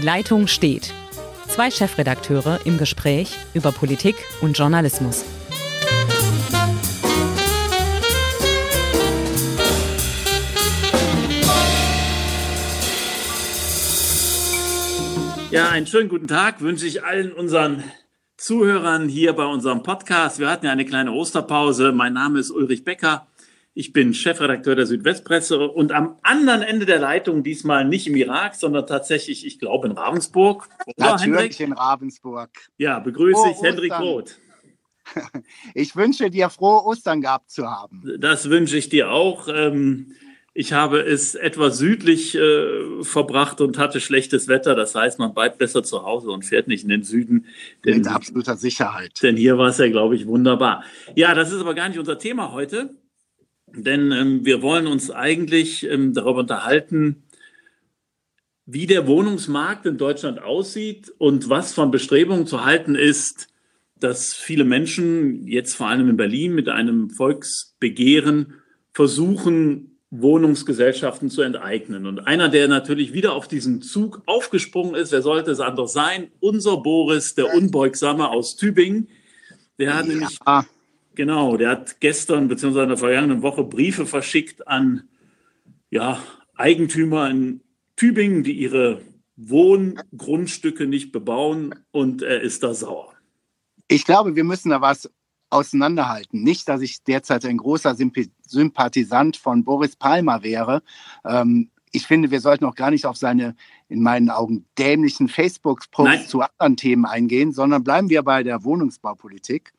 Die Leitung steht. Zwei Chefredakteure im Gespräch über Politik und Journalismus. Ja, einen schönen guten Tag wünsche ich allen unseren Zuhörern hier bei unserem Podcast. Wir hatten ja eine kleine Osterpause. Mein Name ist Ulrich Becker. Ich bin Chefredakteur der Südwestpresse und am anderen Ende der Leitung diesmal nicht im Irak, sondern tatsächlich, ich glaube, in Ravensburg. Oder, Natürlich Hendrik? in Ravensburg. Ja, begrüße frohe ich Hendrik Roth. Ich wünsche dir frohe Ostern gehabt zu haben. Das wünsche ich dir auch. Ähm, ich habe es etwas südlich äh, verbracht und hatte schlechtes Wetter. Das heißt, man bleibt besser zu Hause und fährt nicht in den Süden. Denn, Mit absoluter Sicherheit. Denn hier war es ja, glaube ich, wunderbar. Ja, das ist aber gar nicht unser Thema heute. Denn ähm, wir wollen uns eigentlich ähm, darüber unterhalten, wie der Wohnungsmarkt in Deutschland aussieht und was von Bestrebungen zu halten ist, dass viele Menschen, jetzt vor allem in Berlin, mit einem Volksbegehren versuchen, Wohnungsgesellschaften zu enteignen. Und einer, der natürlich wieder auf diesen Zug aufgesprungen ist, wer sollte es anders sein? Unser Boris, der Unbeugsame aus Tübingen. Der hat ja. nämlich Genau, der hat gestern bzw. in der vergangenen Woche Briefe verschickt an ja, Eigentümer in Tübingen, die ihre Wohngrundstücke nicht bebauen und er ist da sauer. Ich glaube, wir müssen da was auseinanderhalten. Nicht, dass ich derzeit ein großer Sympathisant von Boris Palmer wäre. Ähm, ich finde, wir sollten auch gar nicht auf seine, in meinen Augen, dämlichen Facebook-Posts zu anderen Themen eingehen, sondern bleiben wir bei der Wohnungsbaupolitik.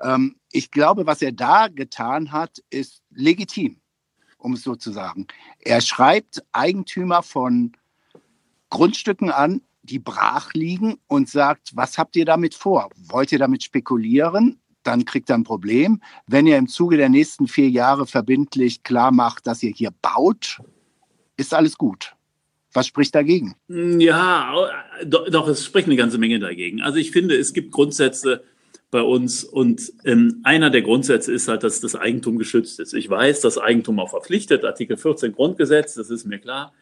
Ähm, ich glaube, was er da getan hat, ist legitim, um es so zu sagen. Er schreibt Eigentümer von Grundstücken an, die brach liegen und sagt, was habt ihr damit vor? Wollt ihr damit spekulieren? Dann kriegt er ein Problem. Wenn ihr im Zuge der nächsten vier Jahre verbindlich klar macht, dass ihr hier baut, ist alles gut. Was spricht dagegen? Ja, doch, doch, es spricht eine ganze Menge dagegen. Also ich finde, es gibt Grundsätze, bei uns. Und ähm, einer der Grundsätze ist halt, dass das Eigentum geschützt ist. Ich weiß, das Eigentum auch verpflichtet, Artikel 14 Grundgesetz, das ist mir klar.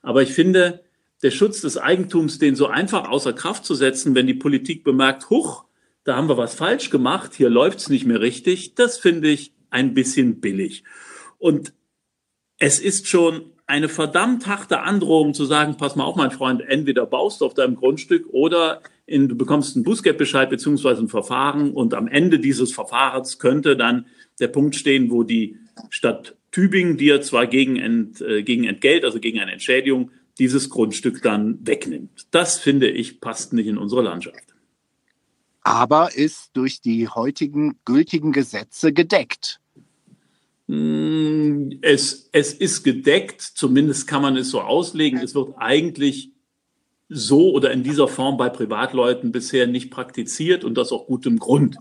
Aber ich finde, der Schutz des Eigentums, den so einfach außer Kraft zu setzen, wenn die Politik bemerkt, huch, da haben wir was falsch gemacht, hier läuft's nicht mehr richtig, das finde ich ein bisschen billig. Und es ist schon eine verdammt harte Androhung zu sagen, pass mal auf, mein Freund, entweder baust du auf deinem Grundstück oder in, du bekommst einen Bußgeldbescheid beziehungsweise ein Verfahren und am Ende dieses Verfahrens könnte dann der Punkt stehen, wo die Stadt Tübingen dir zwar gegen, Ent, äh, gegen Entgelt, also gegen eine Entschädigung, dieses Grundstück dann wegnimmt. Das finde ich passt nicht in unsere Landschaft. Aber ist durch die heutigen gültigen Gesetze gedeckt. Hm, es, es ist gedeckt, zumindest kann man es so auslegen. Es wird eigentlich so oder in dieser Form bei Privatleuten bisher nicht praktiziert und das auch gutem Grund.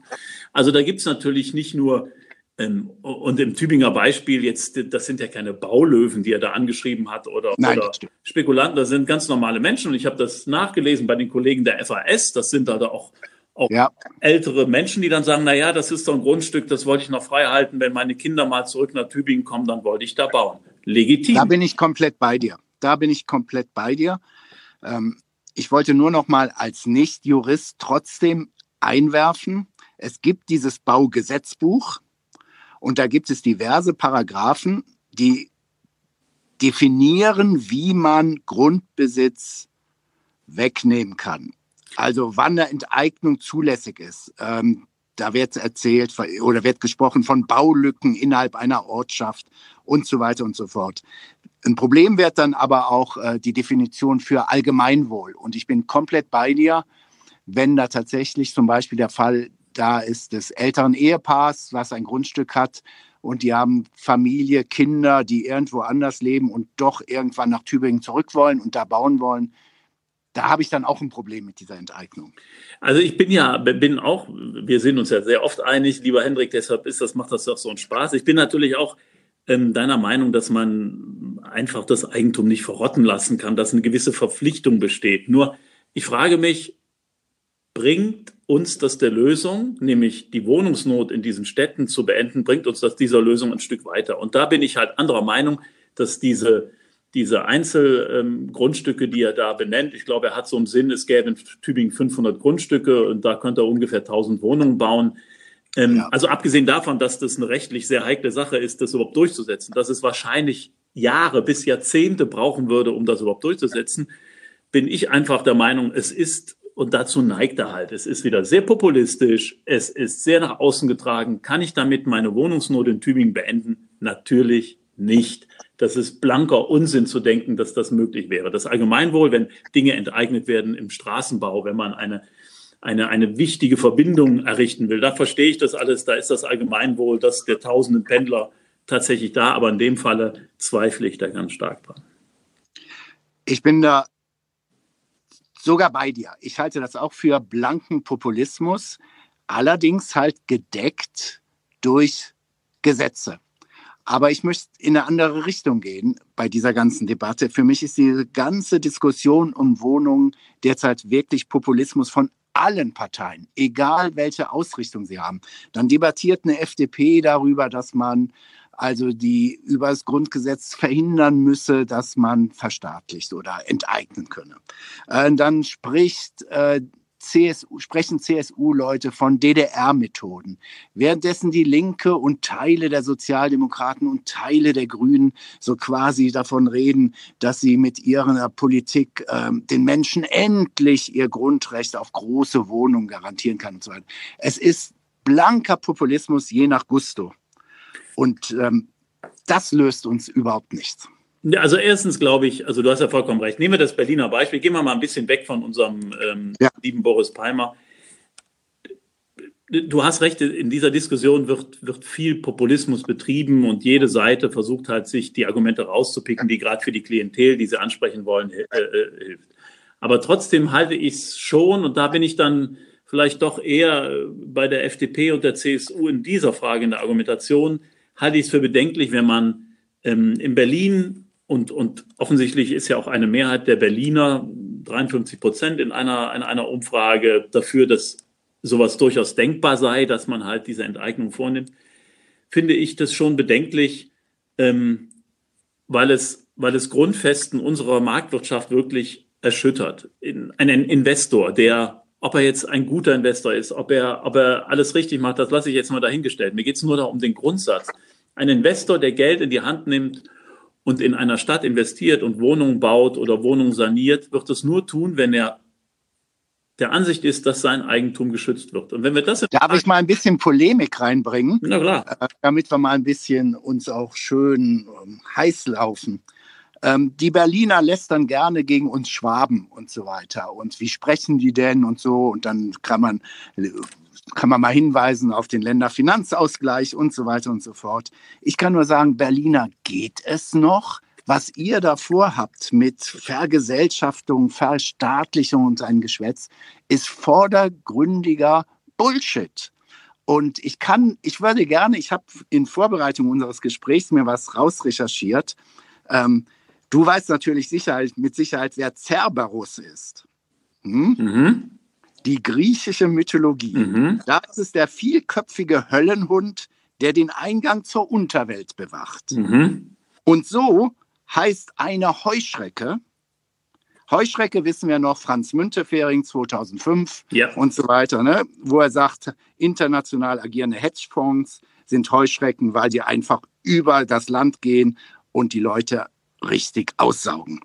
Also da gibt es natürlich nicht nur, ähm, und im Tübinger Beispiel jetzt, das sind ja keine Baulöwen, die er da angeschrieben hat oder, Nein, oder Spekulanten, das sind ganz normale Menschen und ich habe das nachgelesen bei den Kollegen der FAS, das sind da auch auch ja. ältere Menschen, die dann sagen, na ja, das ist so ein Grundstück, das wollte ich noch frei halten, wenn meine Kinder mal zurück nach Tübingen kommen, dann wollte ich da bauen. Legitim. Da bin ich komplett bei dir. Da bin ich komplett bei dir. Ähm, ich wollte nur noch mal als Nicht-Jurist trotzdem einwerfen, es gibt dieses Baugesetzbuch und da gibt es diverse Paragraphen, die definieren, wie man Grundbesitz wegnehmen kann. Also wann eine Enteignung zulässig ist. Ähm, da wird erzählt oder wird gesprochen von Baulücken innerhalb einer Ortschaft und so weiter und so fort. Ein Problem wird dann aber auch äh, die Definition für Allgemeinwohl. Und ich bin komplett bei dir, wenn da tatsächlich zum Beispiel der Fall da ist des älteren Ehepaars, was ein Grundstück hat und die haben Familie, Kinder, die irgendwo anders leben und doch irgendwann nach Tübingen zurück wollen und da bauen wollen. Da habe ich dann auch ein Problem mit dieser Enteignung. Also ich bin ja, bin auch, wir sind uns ja sehr oft einig, lieber Hendrik, deshalb ist das, macht das doch so einen Spaß. Ich bin natürlich auch deiner Meinung, dass man einfach das Eigentum nicht verrotten lassen kann, dass eine gewisse Verpflichtung besteht. Nur ich frage mich, bringt uns das der Lösung, nämlich die Wohnungsnot in diesen Städten zu beenden, bringt uns das dieser Lösung ein Stück weiter. Und da bin ich halt anderer Meinung, dass diese diese Einzelgrundstücke, ähm, die er da benennt. Ich glaube, er hat so im Sinn, es gäbe in Tübingen 500 Grundstücke und da könnte er ungefähr 1000 Wohnungen bauen. Ähm, ja. Also abgesehen davon, dass das eine rechtlich sehr heikle Sache ist, das überhaupt durchzusetzen, dass es wahrscheinlich Jahre bis Jahrzehnte brauchen würde, um das überhaupt durchzusetzen, bin ich einfach der Meinung, es ist, und dazu neigt er halt, es ist wieder sehr populistisch, es ist sehr nach außen getragen. Kann ich damit meine Wohnungsnot in Tübingen beenden? Natürlich nicht. Das ist blanker Unsinn zu denken, dass das möglich wäre. Das Allgemeinwohl, wenn Dinge enteignet werden im Straßenbau, wenn man eine, eine, eine wichtige Verbindung errichten will, da verstehe ich das alles. Da ist das Allgemeinwohl, dass der tausenden Pendler tatsächlich da, aber in dem Falle zweifle ich da ganz stark dran. Ich bin da sogar bei dir. Ich halte das auch für blanken Populismus, allerdings halt gedeckt durch Gesetze. Aber ich möchte in eine andere Richtung gehen bei dieser ganzen Debatte. Für mich ist diese ganze Diskussion um Wohnungen derzeit wirklich Populismus von allen Parteien, egal welche Ausrichtung sie haben. Dann debattiert eine FDP darüber, dass man also die über das Grundgesetz verhindern müsse, dass man verstaatlicht oder enteignen könne. Äh, dann spricht äh, CSU, sprechen CSU-Leute von DDR-Methoden, währenddessen die Linke und Teile der Sozialdemokraten und Teile der Grünen so quasi davon reden, dass sie mit ihrer Politik äh, den Menschen endlich ihr Grundrecht auf große Wohnungen garantieren kann und so weiter. Es ist blanker Populismus je nach Gusto. Und ähm, das löst uns überhaupt nichts. Also erstens glaube ich, also du hast ja vollkommen recht. Nehmen wir das Berliner Beispiel. Gehen wir mal ein bisschen weg von unserem ähm, ja. lieben Boris Palmer. Du hast recht, in dieser Diskussion wird, wird viel Populismus betrieben und jede Seite versucht halt, sich die Argumente rauszupicken, die gerade für die Klientel, die sie ansprechen wollen, äh, äh, hilft. Aber trotzdem halte ich es schon, und da bin ich dann vielleicht doch eher bei der FDP und der CSU in dieser Frage in der Argumentation, halte ich es für bedenklich, wenn man ähm, in Berlin und, und offensichtlich ist ja auch eine Mehrheit der Berliner, 53 Prozent in einer, in einer Umfrage, dafür, dass sowas durchaus denkbar sei, dass man halt diese Enteignung vornimmt, finde ich das schon bedenklich, ähm, weil, es, weil es Grundfesten unserer Marktwirtschaft wirklich erschüttert. In, ein Investor, der, ob er jetzt ein guter Investor ist, ob er, ob er alles richtig macht, das lasse ich jetzt mal dahingestellt. Mir geht es nur darum den Grundsatz. Ein Investor, der Geld in die Hand nimmt und in einer Stadt investiert und Wohnungen baut oder Wohnungen saniert, wird es nur tun, wenn er der Ansicht ist, dass sein Eigentum geschützt wird. Und wenn wir das darf ich mal ein bisschen Polemik reinbringen, Na klar. Äh, damit wir mal ein bisschen uns auch schön ähm, heiß laufen. Ähm, die Berliner lästern gerne gegen uns Schwaben und so weiter. Und wie sprechen die denn und so? Und dann kann man kann man mal hinweisen auf den Länderfinanzausgleich und so weiter und so fort. Ich kann nur sagen, Berliner geht es noch. Was ihr davor habt mit Vergesellschaftung, Verstaatlichung und ein Geschwätz, ist vordergründiger Bullshit. Und ich kann, ich würde gerne, ich habe in Vorbereitung unseres Gesprächs mir was rausrecherchiert. Ähm, du weißt natürlich sicher, mit Sicherheit, wer Cerberus ist. Hm? Mhm die griechische Mythologie. Mhm. Da ist es der vielköpfige Höllenhund, der den Eingang zur Unterwelt bewacht. Mhm. Und so heißt eine Heuschrecke, Heuschrecke wissen wir noch, Franz Müntefering 2005 ja. und so weiter, ne? wo er sagt, international agierende Hedgefonds sind Heuschrecken, weil die einfach über das Land gehen und die Leute richtig aussaugen.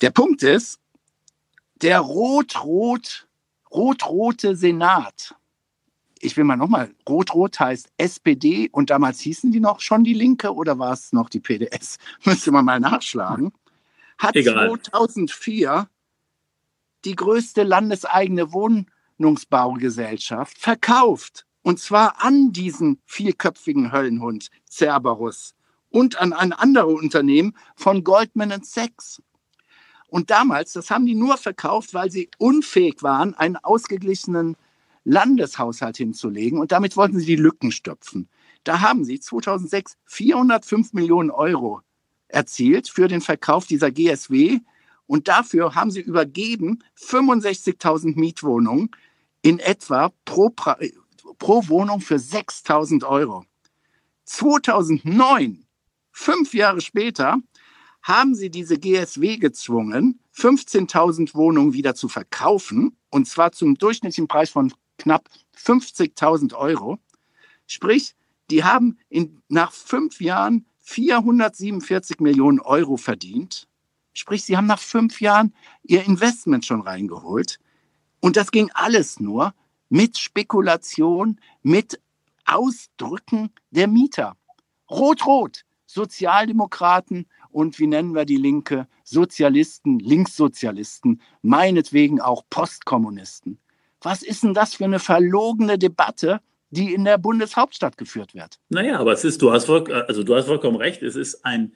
Der Punkt ist, der rot-rot rot-rote Senat. Ich will mal nochmal, rot-rot heißt SPD und damals hießen die noch schon die Linke oder war es noch die PDS? Müsste man mal nachschlagen. Hat Egal. 2004 die größte landeseigene Wohnungsbaugesellschaft verkauft. Und zwar an diesen vierköpfigen Höllenhund Cerberus und an ein anderes Unternehmen von Goldman Sachs. Und damals, das haben die nur verkauft, weil sie unfähig waren, einen ausgeglichenen Landeshaushalt hinzulegen. Und damit wollten sie die Lücken stopfen. Da haben sie 2006 405 Millionen Euro erzielt für den Verkauf dieser GSW. Und dafür haben sie übergeben 65.000 Mietwohnungen in etwa pro, pro Wohnung für 6.000 Euro. 2009, fünf Jahre später, haben sie diese GSW gezwungen, 15.000 Wohnungen wieder zu verkaufen, und zwar zum durchschnittlichen Preis von knapp 50.000 Euro. Sprich, die haben in, nach fünf Jahren 447 Millionen Euro verdient. Sprich, sie haben nach fünf Jahren ihr Investment schon reingeholt. Und das ging alles nur mit Spekulation, mit Ausdrücken der Mieter. Rot-Rot, Sozialdemokraten und wie nennen wir die Linke? Sozialisten, Linkssozialisten, meinetwegen auch Postkommunisten. Was ist denn das für eine verlogene Debatte, die in der Bundeshauptstadt geführt wird? Naja, aber es ist, du hast, voll, also du hast vollkommen recht, es ist ein,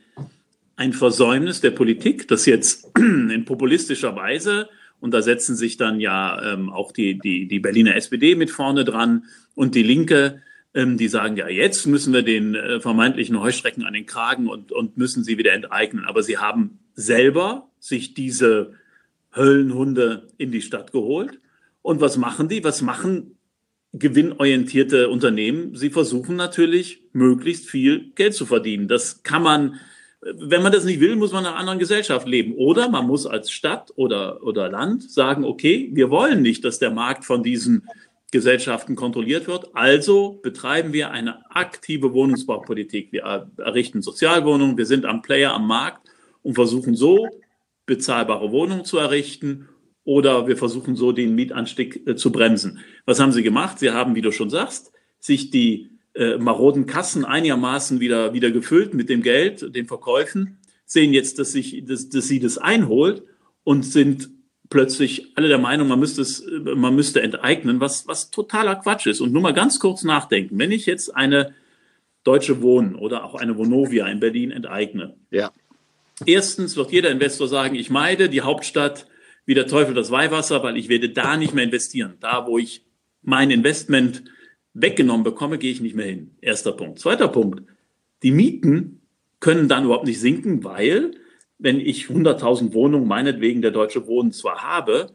ein Versäumnis der Politik, das jetzt in populistischer Weise, und da setzen sich dann ja ähm, auch die, die, die Berliner SPD mit vorne dran und die Linke, die sagen, ja, jetzt müssen wir den äh, vermeintlichen Heuschrecken an den Kragen und, und müssen sie wieder enteignen. Aber sie haben selber sich diese Höllenhunde in die Stadt geholt und was machen die? Was machen gewinnorientierte Unternehmen? Sie versuchen natürlich, möglichst viel Geld zu verdienen. Das kann man, wenn man das nicht will, muss man in einer anderen Gesellschaft leben. Oder man muss als Stadt oder, oder Land sagen, okay, wir wollen nicht, dass der Markt von diesen Gesellschaften kontrolliert wird. Also betreiben wir eine aktive Wohnungsbaupolitik. Wir errichten Sozialwohnungen, wir sind am Player am Markt und versuchen so bezahlbare Wohnungen zu errichten oder wir versuchen so den Mietanstieg äh, zu bremsen. Was haben sie gemacht? Sie haben, wie du schon sagst, sich die äh, maroden Kassen einigermaßen wieder, wieder gefüllt mit dem Geld, den Verkäufen, sehen jetzt, dass, sich, dass, dass sie das einholt und sind plötzlich alle der Meinung, man müsste es, man müsste enteignen, was, was totaler Quatsch ist. Und nur mal ganz kurz nachdenken. Wenn ich jetzt eine Deutsche Wohnen oder auch eine Vonovia in Berlin enteigne. Ja. Erstens wird jeder Investor sagen, ich meide die Hauptstadt wie der Teufel das Weihwasser, weil ich werde da nicht mehr investieren. Da, wo ich mein Investment weggenommen bekomme, gehe ich nicht mehr hin. Erster Punkt. Zweiter Punkt. Die Mieten können dann überhaupt nicht sinken, weil wenn ich 100.000 Wohnungen meinetwegen der Deutsche Wohnen zwar habe,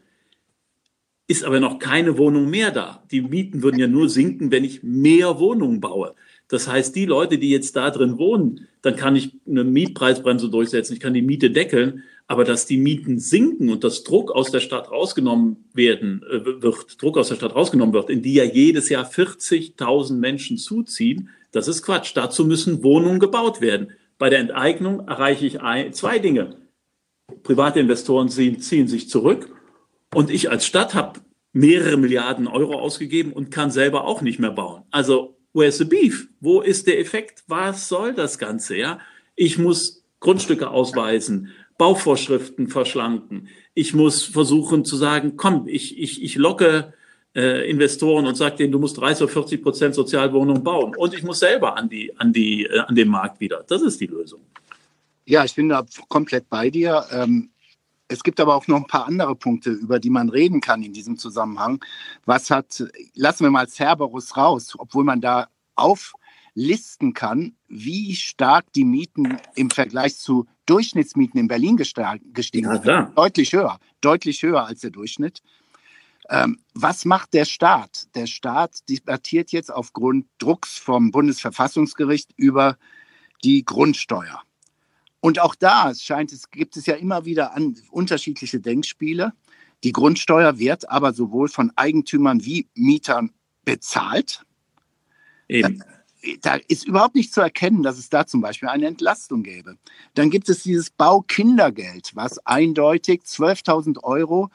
ist aber noch keine Wohnung mehr da. Die Mieten würden ja nur sinken, wenn ich mehr Wohnungen baue. Das heißt, die Leute, die jetzt da drin wohnen, dann kann ich eine Mietpreisbremse durchsetzen, ich kann die Miete deckeln, aber dass die Mieten sinken und dass Druck aus der Stadt rausgenommen werden äh, wird, Druck aus der Stadt rausgenommen wird, in die ja jedes Jahr 40.000 Menschen zuziehen, das ist Quatsch. Dazu müssen Wohnungen gebaut werden. Bei der Enteignung erreiche ich ein, zwei Dinge. Private Investoren ziehen, ziehen sich zurück und ich als Stadt habe mehrere Milliarden Euro ausgegeben und kann selber auch nicht mehr bauen. Also where's the beef? Wo ist der Effekt? Was soll das Ganze? Ja, ich muss Grundstücke ausweisen. Bauvorschriften verschlanken. Ich muss versuchen zu sagen, komm, ich, ich, ich locke äh, Investoren und sage denen, du musst 30 oder 40 Prozent Sozialwohnungen bauen. Und ich muss selber an, die, an, die, äh, an den Markt wieder. Das ist die Lösung. Ja, ich bin da komplett bei dir. Ähm, es gibt aber auch noch ein paar andere Punkte, über die man reden kann in diesem Zusammenhang. Was hat, lassen wir mal Cerberus raus, obwohl man da auflisten kann, wie stark die Mieten im Vergleich zu Durchschnittsmieten in Berlin gestiegen ja, sind. Deutlich höher, deutlich höher als der Durchschnitt. Ähm, was macht der Staat? Der Staat debattiert jetzt aufgrund Drucks vom Bundesverfassungsgericht über die Grundsteuer. Und auch da scheint es, gibt es ja immer wieder an, unterschiedliche Denkspiele. Die Grundsteuer wird aber sowohl von Eigentümern wie Mietern bezahlt. Eben da ist überhaupt nicht zu erkennen, dass es da zum Beispiel eine Entlastung gäbe. Dann gibt es dieses Baukindergeld, was eindeutig 12.000 Euro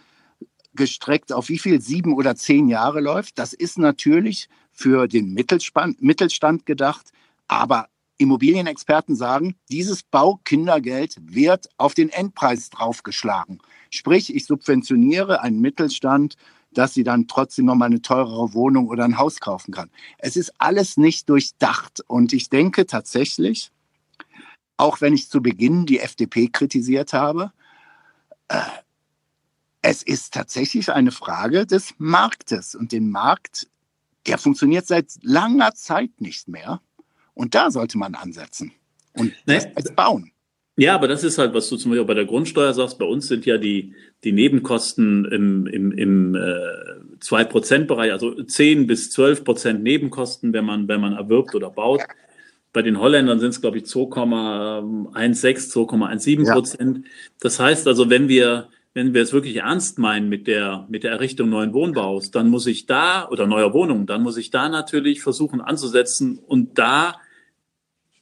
gestreckt auf wie viel, sieben oder zehn Jahre läuft. Das ist natürlich für den Mittelstand, gedacht, aber Immobilienexperten sagen, dieses Baukindergeld wird auf den Endpreis draufgeschlagen. Sprich, ich subventioniere einen Mittelstand dass sie dann trotzdem noch mal eine teurere Wohnung oder ein Haus kaufen kann. Es ist alles nicht durchdacht. Und ich denke tatsächlich, auch wenn ich zu Beginn die FDP kritisiert habe, äh, es ist tatsächlich eine Frage des Marktes. Und den Markt, der funktioniert seit langer Zeit nicht mehr. Und da sollte man ansetzen und nee. das bauen. Ja, aber das ist halt, was du zum Beispiel bei der Grundsteuer sagst. Bei uns sind ja die, die Nebenkosten im, im, im äh, 2%-Bereich, also 10 bis 12 Prozent Nebenkosten, wenn man, wenn man erwirbt oder baut. Bei den Holländern sind es, glaube ich, 2,16, 2,17 Prozent. Ja. Das heißt also, wenn wir, wenn wir es wirklich ernst meinen mit der, mit der Errichtung neuen Wohnbaus, dann muss ich da, oder neuer Wohnungen, dann muss ich da natürlich versuchen anzusetzen und da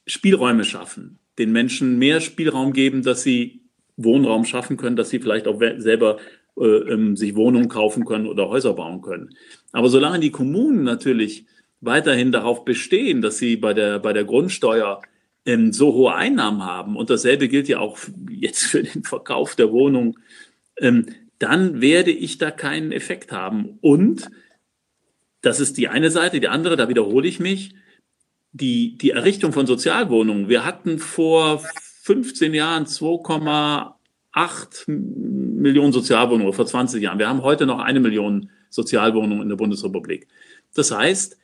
Spielräume schaffen, den Menschen mehr Spielraum geben, dass sie Wohnraum schaffen können, dass sie vielleicht auch selber äh, ähm, sich Wohnungen kaufen können oder Häuser bauen können. Aber solange die Kommunen natürlich weiterhin darauf bestehen, dass sie bei der, bei der Grundsteuer ähm, so hohe Einnahmen haben, und dasselbe gilt ja auch jetzt für den Verkauf der Wohnung, dann werde ich da keinen Effekt haben. Und das ist die eine Seite. Die andere, da wiederhole ich mich, die, die Errichtung von Sozialwohnungen. Wir hatten vor 15 Jahren 2,8 Millionen Sozialwohnungen, vor 20 Jahren. Wir haben heute noch eine Million Sozialwohnungen in der Bundesrepublik. Das heißt,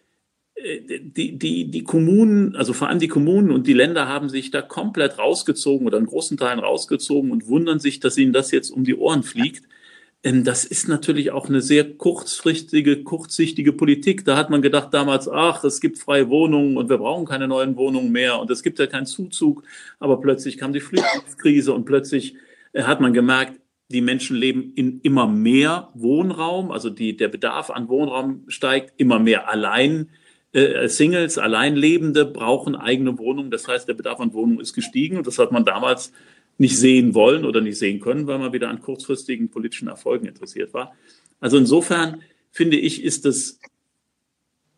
die, die, die Kommunen, also vor allem die Kommunen und die Länder haben sich da komplett rausgezogen oder in großen Teilen rausgezogen und wundern sich, dass ihnen das jetzt um die Ohren fliegt. Ähm, das ist natürlich auch eine sehr kurzfristige, kurzsichtige Politik. Da hat man gedacht damals, ach, es gibt freie Wohnungen und wir brauchen keine neuen Wohnungen mehr und es gibt ja keinen Zuzug. Aber plötzlich kam die Flüchtlingskrise und plötzlich äh, hat man gemerkt, die Menschen leben in immer mehr Wohnraum, also die, der Bedarf an Wohnraum steigt, immer mehr allein äh, Singles, Alleinlebende brauchen eigene Wohnungen. Das heißt, der Bedarf an Wohnungen ist gestiegen und das hat man damals nicht sehen wollen oder nicht sehen können, weil man wieder an kurzfristigen politischen Erfolgen interessiert war. Also insofern finde ich, ist das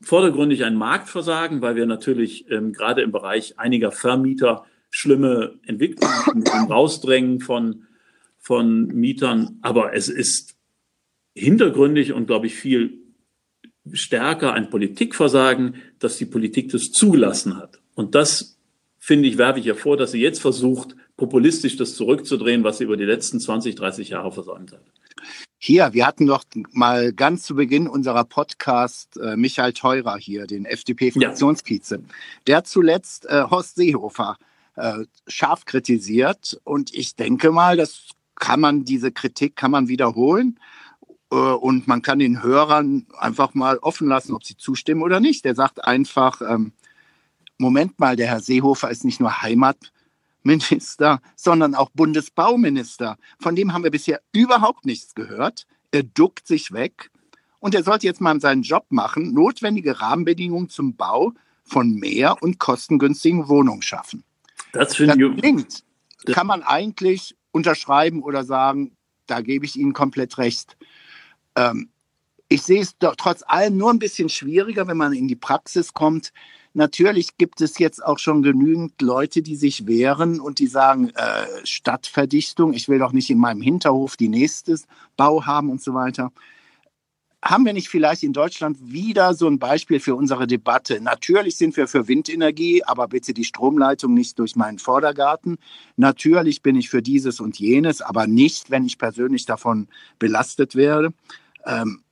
vordergründig ein Marktversagen, weil wir natürlich ähm, gerade im Bereich einiger Vermieter schlimme Entwicklungen rausdrängen von, von Mietern. Aber es ist hintergründig und, glaube ich, viel stärker ein Politikversagen, dass die Politik das zugelassen hat. Und das, finde ich, werfe ich hervor, dass sie jetzt versucht, populistisch das zurückzudrehen, was sie über die letzten 20, 30 Jahre versäumt hat. Hier, wir hatten doch mal ganz zu Beginn unserer Podcast äh, Michael Theurer hier, den FDP-Fraktionsvize. Ja. Der zuletzt äh, Horst Seehofer äh, scharf kritisiert und ich denke mal, das kann man, diese Kritik kann man wiederholen. Äh, und man kann den Hörern einfach mal offen lassen, ob sie zustimmen oder nicht. Der sagt einfach, ähm, Moment mal, der Herr Seehofer ist nicht nur Heimatminister, sondern auch Bundesbauminister. Von dem haben wir bisher überhaupt nichts gehört. Er duckt sich weg und er sollte jetzt mal seinen Job machen, notwendige Rahmenbedingungen zum Bau von mehr und kostengünstigen Wohnungen schaffen. Das, das klingt, kann man eigentlich unterschreiben oder sagen, da gebe ich Ihnen komplett recht. Ähm, ich sehe es doch trotz allem nur ein bisschen schwieriger, wenn man in die Praxis kommt. Natürlich gibt es jetzt auch schon genügend Leute, die sich wehren und die sagen, äh, Stadtverdichtung, ich will doch nicht in meinem Hinterhof die nächste Bau haben und so weiter. Haben wir nicht vielleicht in Deutschland wieder so ein Beispiel für unsere Debatte? Natürlich sind wir für Windenergie, aber bitte die Stromleitung nicht durch meinen Vordergarten. Natürlich bin ich für dieses und jenes, aber nicht, wenn ich persönlich davon belastet werde. Ähm,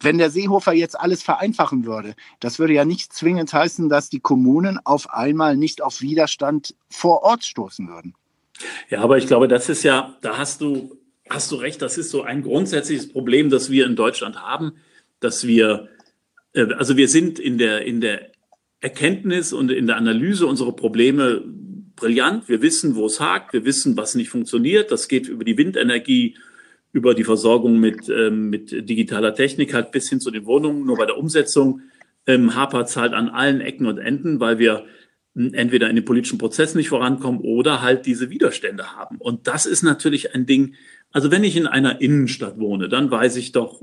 wenn der Seehofer jetzt alles vereinfachen würde, das würde ja nicht zwingend heißen, dass die Kommunen auf einmal nicht auf Widerstand vor Ort stoßen würden. Ja, aber ich glaube, das ist ja, da hast du, hast du recht, das ist so ein grundsätzliches Problem, das wir in Deutschland haben, dass wir, äh, also wir sind in der, in der Erkenntnis und in der Analyse unserer Probleme brillant. Wir wissen, wo es hakt, wir wissen, was nicht funktioniert. Das geht über die Windenergie, über die Versorgung mit, ähm, mit digitaler Technik halt bis hin zu den Wohnungen. Nur bei der Umsetzung ähm, hapert es halt an allen Ecken und Enden, weil wir entweder in den politischen Prozess nicht vorankommen oder halt diese Widerstände haben. Und das ist natürlich ein Ding, also wenn ich in einer Innenstadt wohne, dann weiß ich doch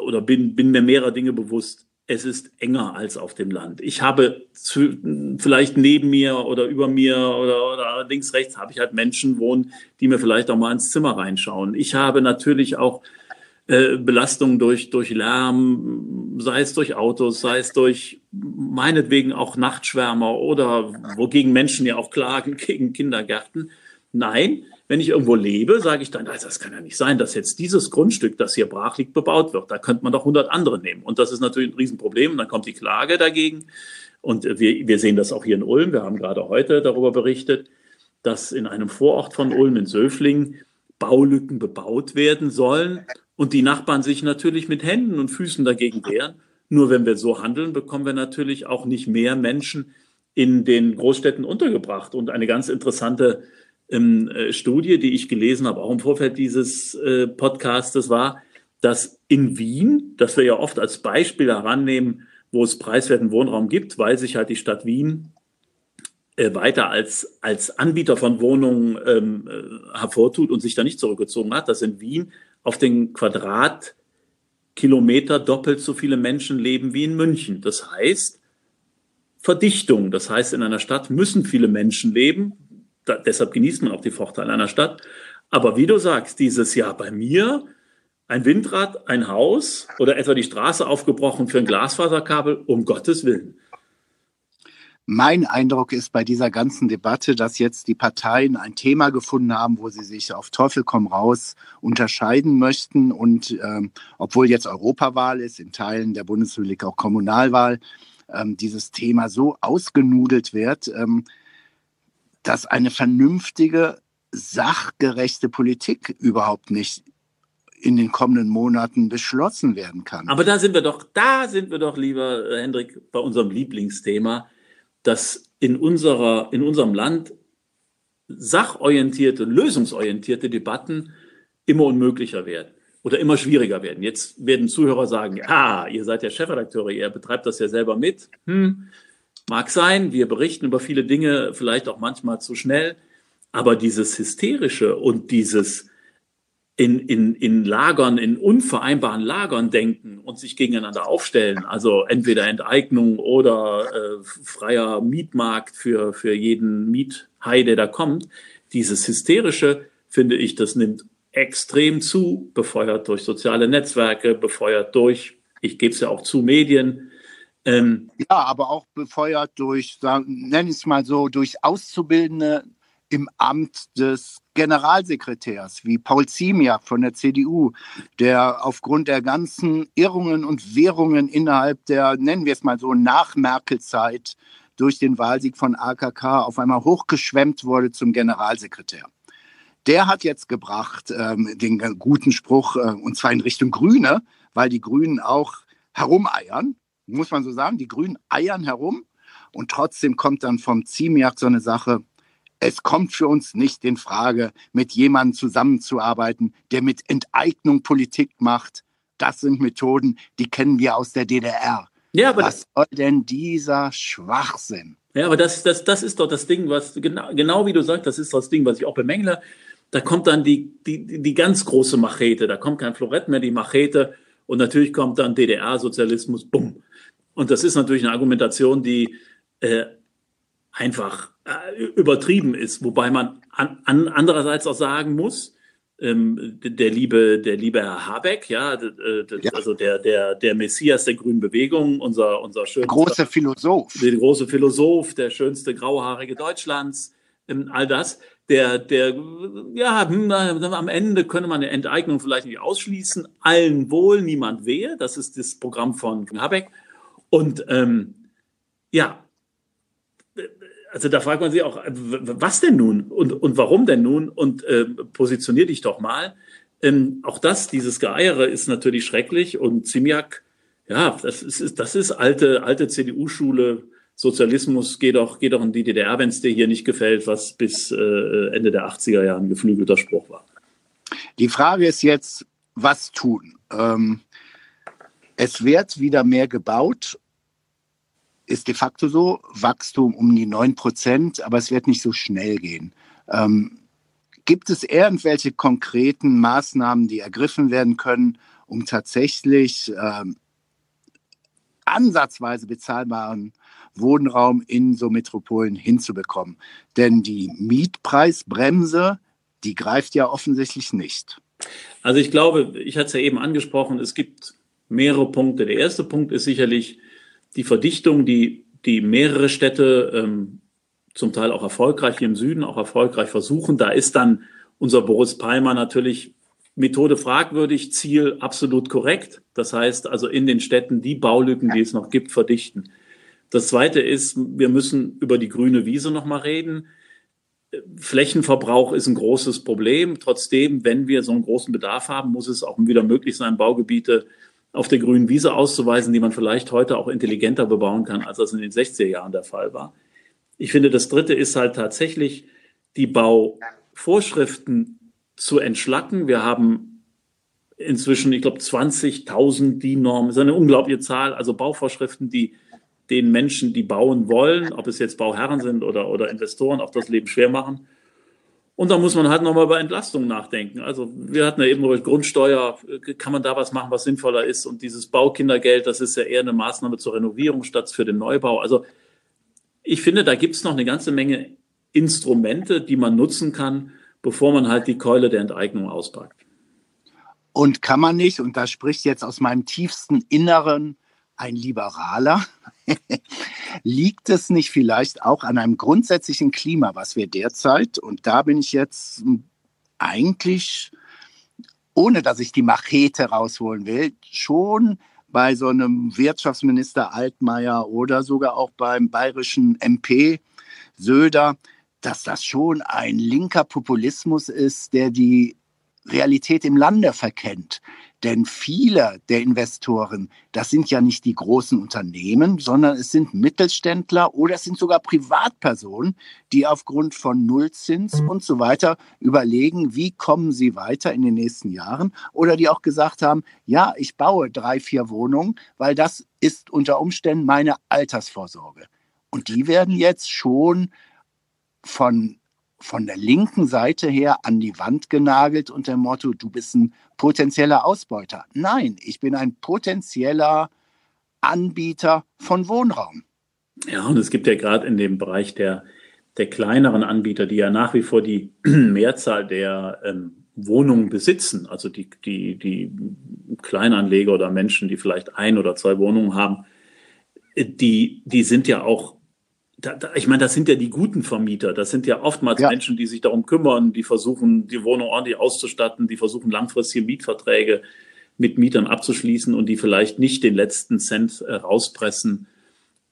oder bin, bin mir mehrerer Dinge bewusst es ist enger als auf dem Land. Ich habe zu, vielleicht neben mir oder über mir oder, oder links, rechts habe ich halt Menschen wohnen, die mir vielleicht auch mal ins Zimmer reinschauen. Ich habe natürlich auch äh, Belastungen durch, durch Lärm, sei es durch Autos, sei es durch meinetwegen auch Nachtschwärmer oder wogegen Menschen ja auch klagen, gegen Kindergärten. Nein, wenn ich irgendwo lebe, sage ich dann, also das kann ja nicht sein, dass jetzt dieses Grundstück, das hier brach liegt, bebaut wird. Da könnte man doch 100 andere nehmen. Und das ist natürlich ein Riesenproblem. Und dann kommt die Klage dagegen. Und wir, wir sehen das auch hier in Ulm. Wir haben gerade heute darüber berichtet, dass in einem Vorort von Ulm in Söfling Baulücken bebaut werden sollen und die Nachbarn sich natürlich mit Händen und Füßen dagegen wehren. Nur wenn wir so handeln, bekommen wir natürlich auch nicht mehr Menschen in den Großstädten untergebracht. Und eine ganz interessante ähm, äh, Studie, die ich gelesen habe, auch im Vorfeld dieses äh, Podcastes, war, dass in Wien, das wir ja oft als Beispiel herannehmen, wo es preiswerten Wohnraum gibt, weil sich halt die Stadt Wien äh, weiter als, als Anbieter von Wohnungen ähm, äh, hervortut und sich da nicht zurückgezogen hat, dass in Wien auf den Quadratkilometer doppelt so viele Menschen leben wie in München. Das heißt, Verdichtung. Das heißt, in einer Stadt müssen viele Menschen leben. Da, deshalb genießt man auch die Vorteile einer Stadt. Aber wie du sagst, dieses Jahr bei mir, ein Windrad, ein Haus oder etwa die Straße aufgebrochen für ein Glasfaserkabel, um Gottes Willen. Mein Eindruck ist bei dieser ganzen Debatte, dass jetzt die Parteien ein Thema gefunden haben, wo sie sich auf Teufel komm raus unterscheiden möchten. Und ähm, obwohl jetzt Europawahl ist, in Teilen der Bundesrepublik auch Kommunalwahl, ähm, dieses Thema so ausgenudelt wird, ähm, dass eine vernünftige, sachgerechte Politik überhaupt nicht in den kommenden Monaten beschlossen werden kann. Aber da sind wir doch, da sind wir doch, lieber äh, Hendrik, bei unserem Lieblingsthema, dass in unserer, in unserem Land sachorientierte, lösungsorientierte Debatten immer unmöglicher werden oder immer schwieriger werden. Jetzt werden Zuhörer sagen, ja, ihr seid ja Chefredakteure, ihr betreibt das ja selber mit. Hm, mag sein, wir berichten über viele Dinge, vielleicht auch manchmal zu schnell, aber dieses Hysterische und dieses in, in, in Lagern, in unvereinbaren Lagern denken und sich gegeneinander aufstellen, also entweder Enteignung oder äh, freier Mietmarkt für, für jeden Miethai, der da kommt, dieses Hysterische, finde ich, das nimmt extrem zu, befeuert durch soziale Netzwerke, befeuert durch, ich gebe es ja auch zu, Medien. Ähm, ja, aber auch befeuert durch, nenne ich es mal so, durch Auszubildende im Amt des Generalsekretärs, wie Paul Ziemiak von der CDU, der aufgrund der ganzen Irrungen und Währungen innerhalb der, nennen wir es mal so, Nach-Merkel-Zeit durch den Wahlsieg von AKK auf einmal hochgeschwemmt wurde zum Generalsekretär. Der hat jetzt gebracht ähm, den guten Spruch, äh, und zwar in Richtung Grüne, weil die Grünen auch herumeiern, muss man so sagen. Die Grünen eiern herum und trotzdem kommt dann vom Ziemiak so eine Sache, es kommt für uns nicht in Frage, mit jemandem zusammenzuarbeiten, der mit Enteignung Politik macht. Das sind Methoden, die kennen wir aus der DDR. Ja, aber was soll denn dieser Schwachsinn? Ja, aber das, das, das ist doch das Ding, was, genau, genau wie du sagst, das ist das Ding, was ich auch bemängle. Da kommt dann die, die, die ganz große Machete, da kommt kein Florett mehr, die Machete und natürlich kommt dann DDR-Sozialismus, bumm. Und das ist natürlich eine Argumentation, die äh, einfach äh, übertrieben ist, wobei man an, an andererseits auch sagen muss, ähm, der liebe, der liebe Herr Habeck, ja, äh, ja, also der, der, der Messias der grünen Bewegung, unser, unser schönster, große Philosoph, der große Philosoph, der schönste grauhaarige Deutschlands, ähm, all das, der, der, ja, hm, am Ende könnte man eine Enteignung vielleicht nicht ausschließen, allen wohl, niemand wehe, das ist das Programm von Habeck. Und ähm, ja, also da fragt man sich auch, was denn nun und, und warum denn nun und äh, positionier dich doch mal. Ähm, auch das, dieses Geeiere ist natürlich schrecklich und Zimiak, ja, das ist, das ist alte, alte CDU-Schule. Sozialismus geht auch, geht auch in die DDR, wenn es dir hier nicht gefällt, was bis äh, Ende der 80er Jahre ein geflügelter Spruch war. Die Frage ist jetzt, was tun? Ähm, es wird wieder mehr gebaut ist de facto so, Wachstum um die 9 Prozent, aber es wird nicht so schnell gehen. Ähm, gibt es irgendwelche konkreten Maßnahmen, die ergriffen werden können, um tatsächlich ähm, ansatzweise bezahlbaren Wohnraum in so Metropolen hinzubekommen? Denn die Mietpreisbremse, die greift ja offensichtlich nicht. Also ich glaube, ich hatte es ja eben angesprochen, es gibt mehrere Punkte. Der erste Punkt ist sicherlich, die Verdichtung, die, die mehrere Städte, ähm, zum Teil auch erfolgreich hier im Süden, auch erfolgreich versuchen. Da ist dann unser Boris Palmer natürlich Methode fragwürdig, Ziel absolut korrekt. Das heißt also in den Städten die Baulücken, die es noch gibt, verdichten. Das Zweite ist, wir müssen über die grüne Wiese nochmal reden. Flächenverbrauch ist ein großes Problem. Trotzdem, wenn wir so einen großen Bedarf haben, muss es auch wieder möglich sein, Baugebiete auf der grünen Wiese auszuweisen, die man vielleicht heute auch intelligenter bebauen kann, als das in den 60er Jahren der Fall war. Ich finde, das Dritte ist halt tatsächlich, die Bauvorschriften zu entschlacken. Wir haben inzwischen, ich glaube, 20.000 DIN-Normen, ist eine unglaubliche Zahl, also Bauvorschriften, die den Menschen, die bauen wollen, ob es jetzt Bauherren sind oder, oder Investoren, auch das Leben schwer machen. Und da muss man halt nochmal über Entlastung nachdenken. Also wir hatten ja eben über Grundsteuer, kann man da was machen, was sinnvoller ist? Und dieses Baukindergeld, das ist ja eher eine Maßnahme zur Renovierung statt für den Neubau. Also ich finde, da gibt es noch eine ganze Menge Instrumente, die man nutzen kann, bevor man halt die Keule der Enteignung auspackt. Und kann man nicht, und das spricht jetzt aus meinem tiefsten Inneren ein Liberaler, liegt es nicht vielleicht auch an einem grundsätzlichen Klima, was wir derzeit, und da bin ich jetzt eigentlich, ohne dass ich die Machete rausholen will, schon bei so einem Wirtschaftsminister Altmaier oder sogar auch beim bayerischen MP Söder, dass das schon ein linker Populismus ist, der die Realität im Lande verkennt. Denn viele der Investoren, das sind ja nicht die großen Unternehmen, sondern es sind Mittelständler oder es sind sogar Privatpersonen, die aufgrund von Nullzins und so weiter überlegen, wie kommen sie weiter in den nächsten Jahren. Oder die auch gesagt haben, ja, ich baue drei, vier Wohnungen, weil das ist unter Umständen meine Altersvorsorge. Und die werden jetzt schon von von der linken Seite her an die Wand genagelt unter dem Motto, du bist ein potenzieller Ausbeuter. Nein, ich bin ein potenzieller Anbieter von Wohnraum. Ja, und es gibt ja gerade in dem Bereich der, der kleineren Anbieter, die ja nach wie vor die Mehrzahl der ähm, Wohnungen besitzen, also die, die, die Kleinanleger oder Menschen, die vielleicht ein oder zwei Wohnungen haben, äh, die, die sind ja auch da, da, ich meine, das sind ja die guten Vermieter. Das sind ja oftmals ja. Menschen, die sich darum kümmern, die versuchen, die Wohnung ordentlich auszustatten, die versuchen, langfristige Mietverträge mit Mietern abzuschließen und die vielleicht nicht den letzten Cent äh, rauspressen,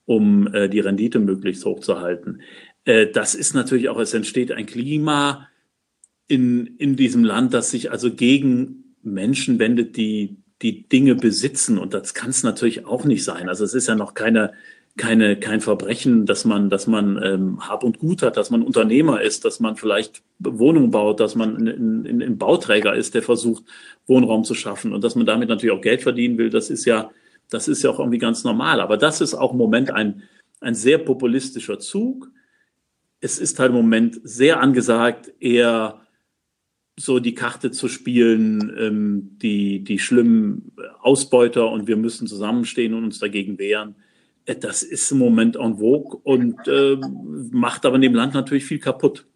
um äh, die Rendite möglichst hoch zu halten. Äh, das ist natürlich auch, es entsteht ein Klima in, in diesem Land, das sich also gegen Menschen wendet, die die Dinge besitzen. Und das kann es natürlich auch nicht sein. Also es ist ja noch keine keine, kein Verbrechen, dass man, dass man ähm, Hab und Gut hat, dass man Unternehmer ist, dass man vielleicht Wohnungen baut, dass man ein, Bauträger ist, der versucht, Wohnraum zu schaffen und dass man damit natürlich auch Geld verdienen will. Das ist ja, das ist ja auch irgendwie ganz normal. Aber das ist auch im Moment ein, ein sehr populistischer Zug. Es ist halt im Moment sehr angesagt, eher so die Karte zu spielen, ähm, die, die schlimmen Ausbeuter und wir müssen zusammenstehen und uns dagegen wehren das ist im Moment en vogue und äh, macht aber in dem Land natürlich viel kaputt.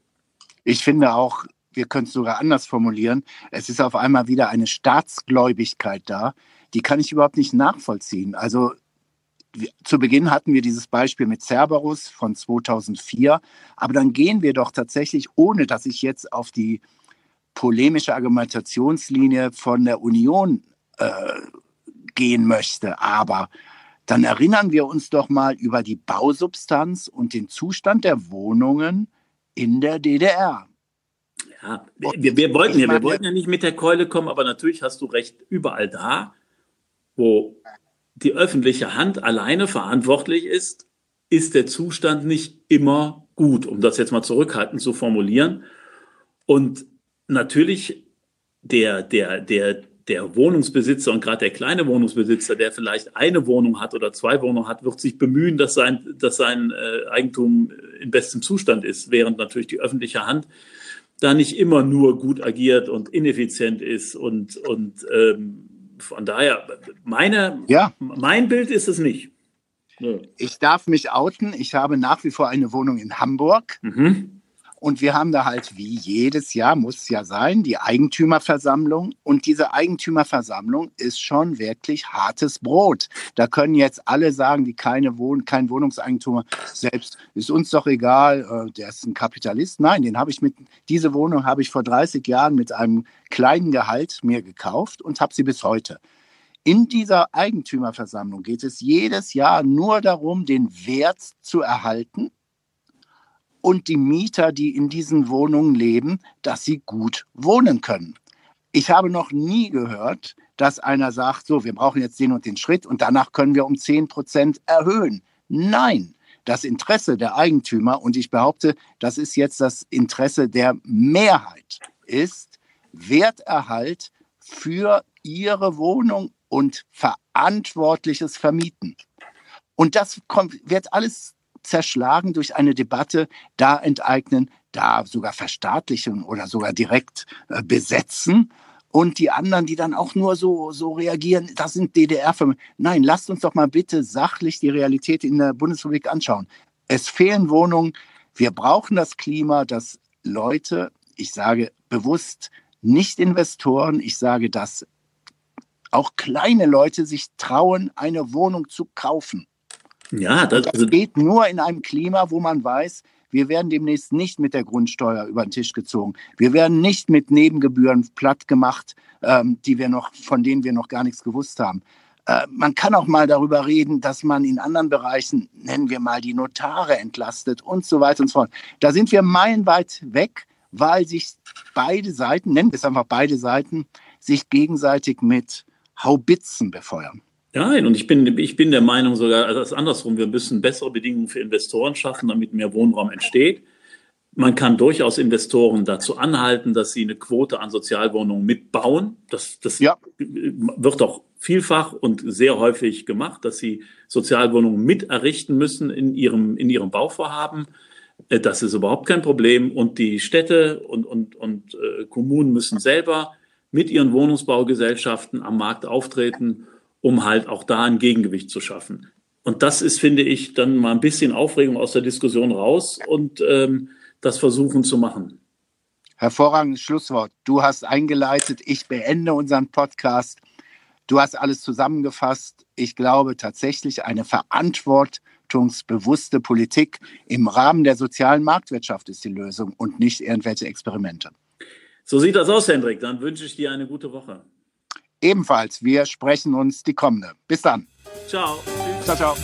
Ich finde auch, wir können es sogar anders formulieren, es ist auf einmal wieder eine Staatsgläubigkeit da, die kann ich überhaupt nicht nachvollziehen. Also zu Beginn hatten wir dieses Beispiel mit Cerberus von 2004, aber dann gehen wir doch tatsächlich, ohne dass ich jetzt auf die polemische Argumentationslinie von der Union äh, gehen möchte, aber dann erinnern wir uns doch mal über die Bausubstanz und den Zustand der Wohnungen in der DDR. Ja, wir, wir wollten ja, wir wollten ja nicht mit der Keule kommen, aber natürlich hast du recht, überall da, wo die öffentliche Hand alleine verantwortlich ist, ist der Zustand nicht immer gut, um das jetzt mal zurückhaltend zu formulieren. Und natürlich der, der, der, der Wohnungsbesitzer und gerade der kleine Wohnungsbesitzer, der vielleicht eine Wohnung hat oder zwei Wohnungen hat, wird sich bemühen, dass sein, dass sein äh, Eigentum in bestem Zustand ist, während natürlich die öffentliche Hand da nicht immer nur gut agiert und ineffizient ist und, und ähm, von daher, meine, ja. mein Bild ist es nicht. Ich darf mich outen. Ich habe nach wie vor eine Wohnung in Hamburg. Mhm. Und wir haben da halt wie jedes Jahr, muss ja sein, die Eigentümerversammlung. Und diese Eigentümerversammlung ist schon wirklich hartes Brot. Da können jetzt alle sagen, die keine Wohn kein Wohnungseigentum selbst ist uns doch egal, äh, der ist ein Kapitalist. Nein, den habe ich mit, diese Wohnung habe ich vor 30 Jahren mit einem kleinen Gehalt mir gekauft und habe sie bis heute. In dieser Eigentümerversammlung geht es jedes Jahr nur darum, den Wert zu erhalten und die Mieter, die in diesen Wohnungen leben, dass sie gut wohnen können. Ich habe noch nie gehört, dass einer sagt, so, wir brauchen jetzt den und den Schritt und danach können wir um 10 Prozent erhöhen. Nein, das Interesse der Eigentümer, und ich behaupte, das ist jetzt das Interesse der Mehrheit, ist Werterhalt für ihre Wohnung und verantwortliches Vermieten. Und das kommt, wird alles zerschlagen durch eine Debatte, da enteignen, da sogar verstaatlichen oder sogar direkt äh, besetzen. Und die anderen, die dann auch nur so, so reagieren, das sind DDR-Firmen. Nein, lasst uns doch mal bitte sachlich die Realität in der Bundesrepublik anschauen. Es fehlen Wohnungen. Wir brauchen das Klima, dass Leute, ich sage bewusst, nicht Investoren, ich sage, dass auch kleine Leute sich trauen, eine Wohnung zu kaufen. Ja, das, das also geht nur in einem Klima, wo man weiß, wir werden demnächst nicht mit der Grundsteuer über den Tisch gezogen. Wir werden nicht mit Nebengebühren platt gemacht, ähm, die wir noch, von denen wir noch gar nichts gewusst haben. Äh, man kann auch mal darüber reden, dass man in anderen Bereichen, nennen wir mal die Notare entlastet und so weiter und so fort. Da sind wir meilenweit weg, weil sich beide Seiten, nennen wir es einfach beide Seiten, sich gegenseitig mit Haubitzen befeuern. Nein, und ich bin, ich bin der Meinung sogar, also das andersrum, wir müssen bessere Bedingungen für Investoren schaffen, damit mehr Wohnraum entsteht. Man kann durchaus Investoren dazu anhalten, dass sie eine Quote an Sozialwohnungen mitbauen. Das, das ja. wird auch vielfach und sehr häufig gemacht, dass sie Sozialwohnungen mit errichten müssen in ihrem, in ihrem Bauvorhaben. Äh, das ist überhaupt kein Problem. Und die Städte und, und, und äh, Kommunen müssen selber mit ihren Wohnungsbaugesellschaften am Markt auftreten um halt auch da ein Gegengewicht zu schaffen. Und das ist, finde ich, dann mal ein bisschen Aufregung aus der Diskussion raus und ähm, das versuchen zu machen. Hervorragendes Schlusswort. Du hast eingeleitet, ich beende unseren Podcast. Du hast alles zusammengefasst. Ich glaube tatsächlich, eine verantwortungsbewusste Politik im Rahmen der sozialen Marktwirtschaft ist die Lösung und nicht irgendwelche Experimente. So sieht das aus, Hendrik. Dann wünsche ich dir eine gute Woche. Ebenfalls, wir sprechen uns die kommende. Bis dann. Ciao. Ciao, ciao.